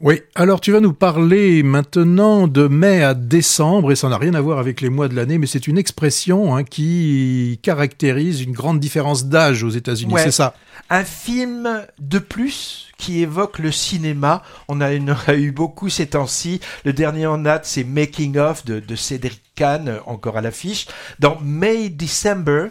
Oui, alors tu vas nous parler maintenant de mai à décembre, et ça n'a rien à voir avec les mois de l'année, mais c'est une expression hein, qui caractérise une grande différence d'âge aux États-Unis, Ouais. c'est ça? Un film de plus qui évoque le cinéma. On a, on a eu beaucoup ces temps-ci. Le dernier en date, c'est Making of de, de Cédric Kahn, euh, encore à l'affiche. Dans May December,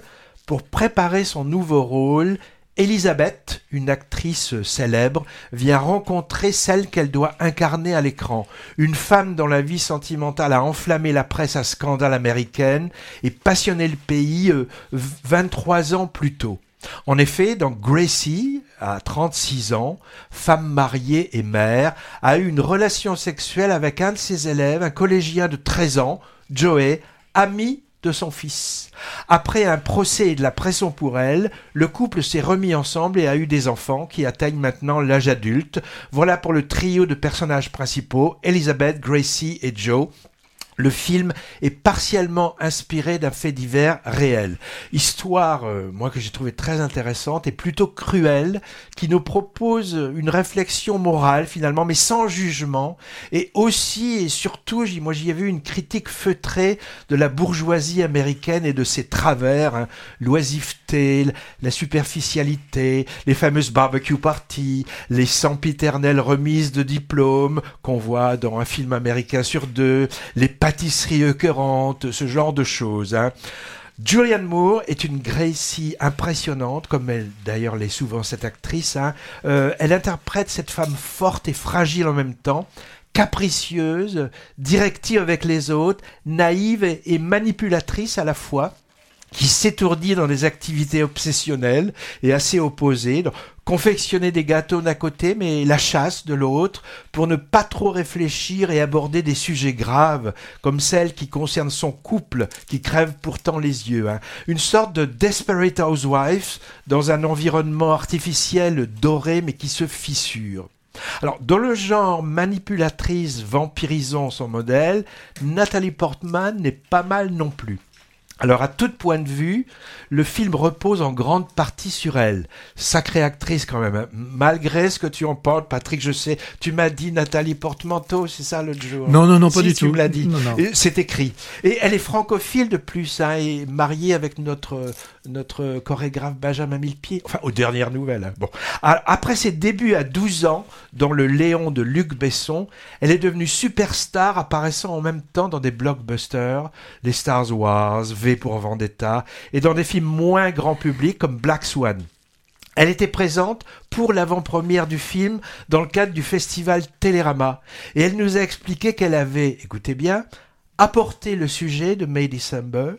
pour préparer son nouveau rôle, Elisabeth, une actrice célèbre, vient rencontrer celle qu'elle doit incarner à l'écran. Une femme dont la vie sentimentale a enflammé la presse à scandale américaine et passionné le pays euh, 23 ans plus tôt. En effet, dans Gracie, à 36 ans, femme mariée et mère, a eu une relation sexuelle avec un de ses élèves, un collégien de 13 ans, Joey, ami de son fils. Après un procès et de la pression pour elle, le couple s'est remis ensemble et a eu des enfants qui atteignent maintenant l'âge adulte. Voilà pour le trio de personnages principaux, Elizabeth, Gracie et Joe. Le film est partiellement inspiré d'un fait divers réel. Histoire, euh, moi que j'ai trouvé très intéressante et plutôt cruelle, qui nous propose une réflexion morale finalement, mais sans jugement, et aussi et surtout, moi j'y ai vu une critique feutrée de la bourgeoisie américaine et de ses travers, hein, l'oisiveté, la superficialité, les fameuses barbecue parties, les sempiternelles remises de diplômes qu'on voit dans un film américain sur deux, les pâtisseries écœurantes, ce genre de choses. hein. Julianne Moore est une Gracie impressionnante, comme elle d'ailleurs l'est souvent cette actrice. hein. Euh, elle interprète cette femme forte et fragile en même temps, capricieuse, directive avec les autres, naïve et, et manipulatrice à la fois qui s'étourdit dans des activités obsessionnelles et assez opposées, confectionner des gâteaux d'un côté, mais la chasse de l'autre, pour ne pas trop réfléchir et aborder des sujets graves, comme celles qui concernent son couple, qui crève pourtant les yeux. hein. Une sorte de Desperate Housewives dans un environnement artificiel doré, mais qui se fissure. Alors, dans le genre manipulatrice, vampirisant son modèle, Nathalie Portman n'est pas mal non plus. Alors, à tout point de vue, le film repose en grande partie sur elle. Sacrée actrice quand même. hein. Malgré ce que tu en penses, Patrick, je sais, tu m'as dit Nathalie Portmanteau, c'est ça l'autre jour? Non, non, non, pas Si, du tu tout. me l'as dit. C'est écrit. Et elle est francophile de plus, hein, et mariée avec notre, notre chorégraphe Benjamin Millepied. Enfin, aux dernières nouvelles. hein. Bon. Après ses débuts à 12 ans, dans Le Léon de Luc Besson, elle est devenue superstar, apparaissant en même temps dans des blockbusters, les Star Wars, V pour Vendetta, et dans des films moins grand public comme Black Swan. Elle était présente pour l'avant-première du film dans le cadre du festival Télérama. Et elle nous a expliqué qu'elle avait, écoutez bien, apporté le sujet de May December,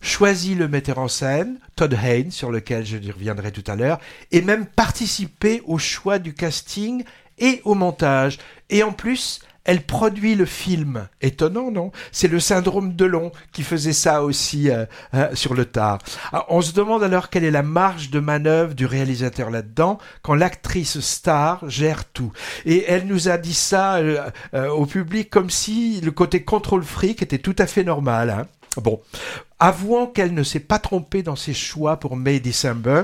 choisi le metteur en scène, Todd Haynes, sur lequel je reviendrai tout à l'heure, et même participé au choix du casting et au montage. Et en plus, elle produit le film. Étonnant, non? C'est le syndrome de long qui faisait ça aussi euh, euh, sur le tard. Alors, on se demande alors quelle est la marge de manœuvre du réalisateur là-dedans quand l'actrice star gère tout. Et elle nous a dit ça euh, euh, au public comme si le côté contrôle fric était tout à fait normal. hein. Bon, avouant qu'elle ne s'est pas trompée dans ses choix pour May December,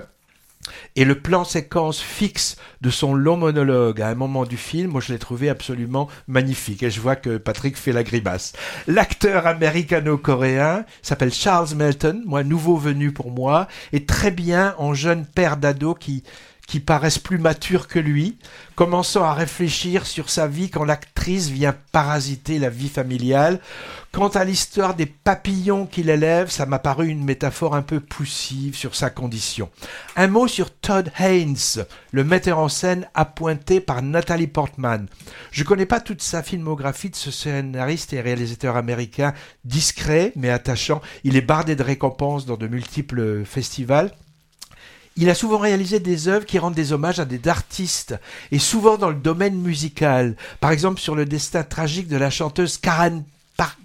et le plan séquence fixe de son long monologue à un moment du film, moi je l'ai trouvé absolument magnifique. Et je vois que Patrick fait la grimace. L'acteur américano-coréen s'appelle Charles Melton, moi nouveau venu pour moi, est très bien en jeune père d'ado qui qui paraissent plus matures que lui, commençant à réfléchir sur sa vie quand l'actrice vient parasiter la vie familiale. Quant à l'histoire des papillons qu'il élève, ça m'a paru une métaphore un peu poussive sur sa condition. Un mot sur Todd Haynes, le metteur en scène appointé par Nathalie Portman. Je connais pas toute sa filmographie de ce scénariste et réalisateur américain discret mais attachant. Il est bardé de récompenses dans de multiples festivals. Il a souvent réalisé des œuvres qui rendent des hommages à des artistes, et souvent dans le domaine musical. Par exemple, sur le destin tragique de la chanteuse Karen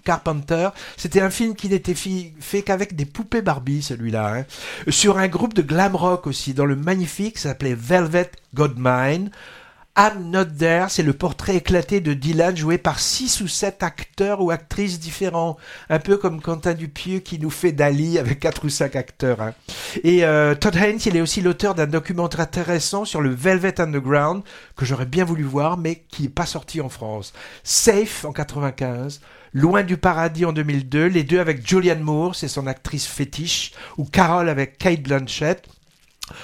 Carpenter, c'était un film qui n'était fait qu'avec des poupées Barbie, celui-là. hein. Sur un groupe de glam rock aussi, dans le magnifique, s'appelait Velvet Goldmine. I'm Not There, c'est le portrait éclaté de Dylan joué par six ou sept acteurs ou actrices différents. Un peu comme Quentin Dupieux qui nous fait Dali avec quatre ou cinq acteurs. Hein. Et euh, Todd Haynes, il est aussi l'auteur d'un documentaire intéressant sur le Velvet Underground que j'aurais bien voulu voir mais qui n'est pas sorti en France. Safe en 95. Loin du paradis en 2002, les deux avec Julianne Moore, c'est son actrice fétiche, ou Carol avec Kate Blanchett,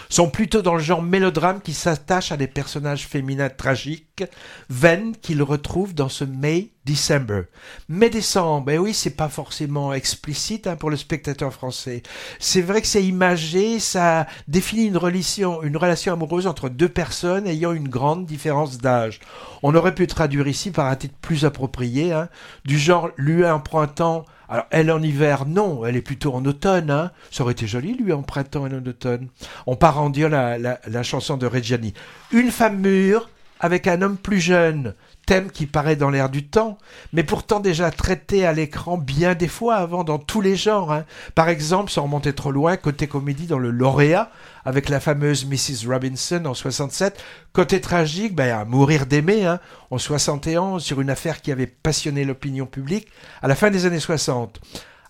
sont plutôt dans le genre mélodrame qui s'attache à des personnages féminins tragiques, veine qu'il retrouve dans ce May December. May décembre, et oui, c'est pas forcément explicite hein, pour le spectateur français. C'est vrai que c'est imagé, ça définit une relation, une relation amoureuse entre deux personnes ayant une grande différence d'âge. On aurait pu traduire ici par un titre plus approprié, hein, du genre lui empruntant alors, elle en hiver, non, elle est plutôt en automne. Hein. Ça aurait été joli, lui, en printemps et en automne. On part en dire la, la chanson de Reggiani. Une femme mûre avec un homme plus jeune thème qui paraît dans l'air du temps, mais pourtant déjà traité à l'écran bien des fois avant dans tous les genres. Hein. Par exemple, sans remonter trop loin, côté comédie dans le lauréat, avec la fameuse Mrs. Robinson en 67. Côté tragique, ben, mourir d'aimer, hein, en 71, sur une affaire qui avait passionné l'opinion publique à la fin des années 60.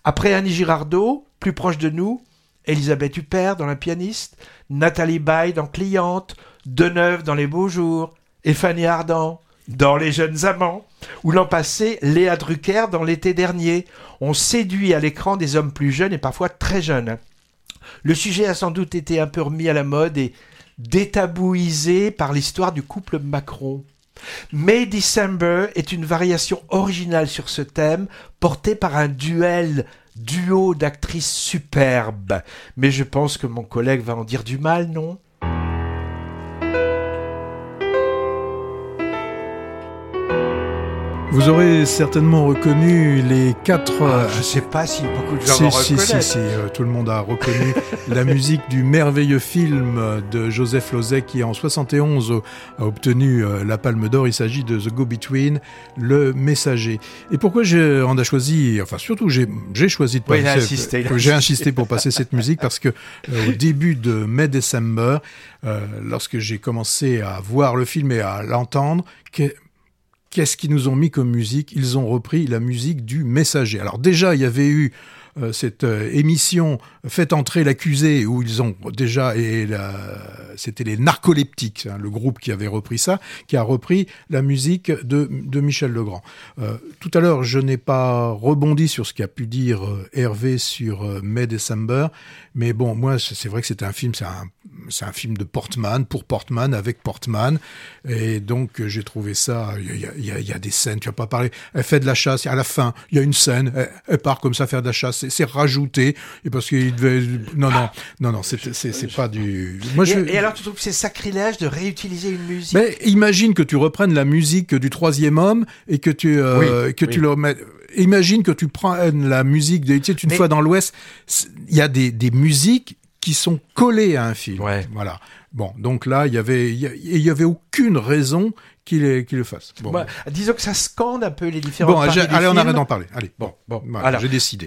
Après Annie Girardot, plus proche de nous, Elisabeth Huppert dans La pianiste, Nathalie Baye dans Cliente, Deneuve dans Les Beaux Jours, et Fanny Ardant dans Les Jeunes Amants, ou l'an passé, Léa Drucker dans l'été dernier. On séduit à l'écran des hommes plus jeunes et parfois très jeunes. Le sujet a sans doute été un peu remis à la mode et détabouisé par l'histoire du couple Macron. May December est une variation originale sur ce thème, portée par un duel duo d'actrices superbes. Mais je pense que mon collègue va en dire du mal, non? Vous aurez certainement reconnu les quatre. Ah, je ne sais pas si beaucoup de gens si, si, si, si, euh, tout le monde a reconnu la musique du merveilleux film de Joseph Lozet qui en 71 a obtenu euh, la Palme d'Or. Il s'agit de The Go Between, le Messager. Et pourquoi j'ai on a choisi, enfin surtout j'ai choisi de passer, oui, insisté, j'ai insisté pour passer cette musique parce que euh, au début de mai décembre, lorsque j'ai commencé à voir le film et à l'entendre, Qu'est-ce qu'ils nous ont mis comme musique? Ils ont repris la musique du messager. Alors déjà, il y avait eu euh, cette euh, émission Fait entrer l'accusé où ils ont déjà et c'était les narcoleptiques, hein, le groupe qui avait repris ça, qui a repris la musique de, de Michel Legrand. Euh, tout à l'heure, je n'ai pas rebondi sur ce qu'a pu dire Hervé sur May December, mais bon, moi, c'est vrai que c'est un film, c'est un, un film de Portman pour Portman avec Portman, et donc j'ai trouvé ça. Il y a, des scènes, tu vas pas parler. Elle fait de la chasse, à la fin, il y a une scène, elle, elle part comme ça faire de la chasse c'est rajouté et parce qu'il devait non non non non c'est c'est pas du moi je... et, alors tu trouves que c'est sacrilège de réutiliser une musique? Mais imagine que tu reprennes la musique du troisième homme et que tu euh, que tu le remets imagine que tu prends la musique de tu sais, une fois dans l'Ouest il y a des des musiques qui sont collées à un film ouais. voilà bon donc là il y avait il y avait aucune raison qu'il le fasse. Bon, bah, disons que ça scande un peu les différents. Bon, allez, on arrête d'en parler. Allez, bon, bon, voilà, j'ai décidé.